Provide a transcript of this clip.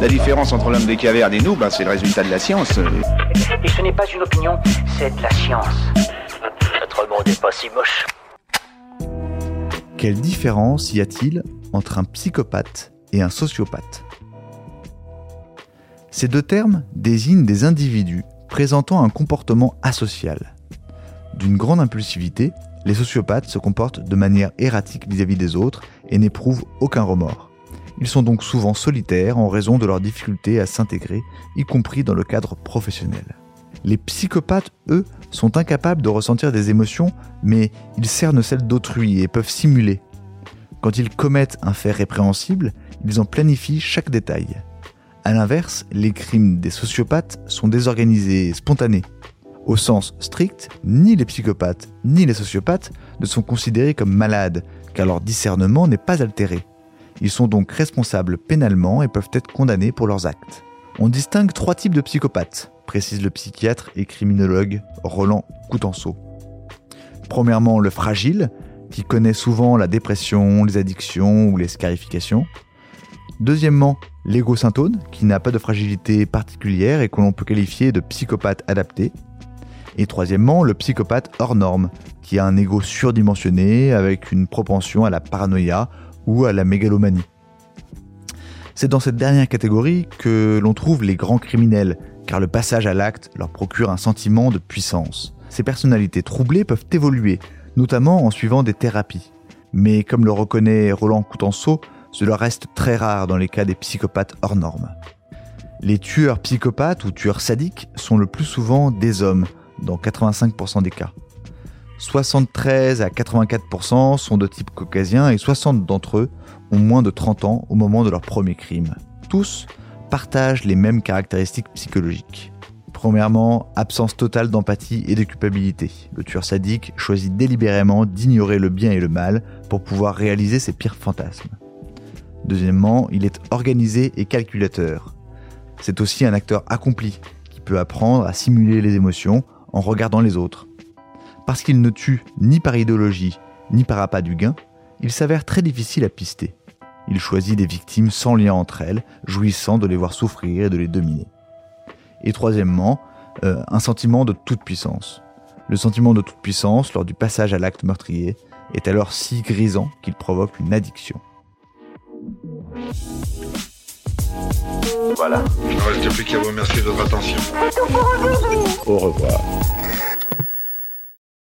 La différence entre l'homme des cavernes et nous, ben, c'est le résultat de la science. Et ce n'est pas une opinion, c'est de la science. Notre monde n'est pas si moche. Quelle différence y a-t-il entre un psychopathe et un sociopathe? Ces deux termes désignent des individus présentant un comportement asocial. D'une grande impulsivité, les sociopathes se comportent de manière erratique vis-à-vis des autres et n'éprouvent aucun remords. Ils sont donc souvent solitaires en raison de leur difficulté à s'intégrer, y compris dans le cadre professionnel. Les psychopathes, eux, sont incapables de ressentir des émotions, mais ils cernent celles d'autrui et peuvent simuler. Quand ils commettent un fait répréhensible, ils en planifient chaque détail. A l'inverse, les crimes des sociopathes sont désorganisés et spontanés. Au sens strict, ni les psychopathes ni les sociopathes ne sont considérés comme malades, car leur discernement n'est pas altéré. Ils sont donc responsables pénalement et peuvent être condamnés pour leurs actes. On distingue trois types de psychopathes, précise le psychiatre et criminologue Roland Coutenceau. Premièrement, le fragile, qui connaît souvent la dépression, les addictions ou les scarifications. Deuxièmement, l'égosyntone, qui n'a pas de fragilité particulière et que l'on peut qualifier de psychopathe adapté. Et troisièmement, le psychopathe hors norme, qui a un ego surdimensionné avec une propension à la paranoïa ou à la mégalomanie. C'est dans cette dernière catégorie que l'on trouve les grands criminels, car le passage à l'acte leur procure un sentiment de puissance. Ces personnalités troublées peuvent évoluer, notamment en suivant des thérapies. Mais comme le reconnaît Roland Coutenceau, cela reste très rare dans les cas des psychopathes hors normes. Les tueurs psychopathes ou tueurs sadiques sont le plus souvent des hommes, dans 85% des cas. 73 à 84% sont de type caucasien et 60 d'entre eux ont moins de 30 ans au moment de leur premier crime. Tous partagent les mêmes caractéristiques psychologiques. Premièrement, absence totale d'empathie et de culpabilité. Le tueur sadique choisit délibérément d'ignorer le bien et le mal pour pouvoir réaliser ses pires fantasmes. Deuxièmement, il est organisé et calculateur. C'est aussi un acteur accompli qui peut apprendre à simuler les émotions en regardant les autres. Parce qu'il ne tue ni par idéologie ni par appât du gain, il s'avère très difficile à pister. Il choisit des victimes sans lien entre elles, jouissant de les voir souffrir et de les dominer. Et troisièmement, euh, un sentiment de toute puissance. Le sentiment de toute puissance lors du passage à l'acte meurtrier est alors si grisant qu'il provoque une addiction. Voilà. Il ne reste plus qu'à vous remercier de votre attention. Au revoir.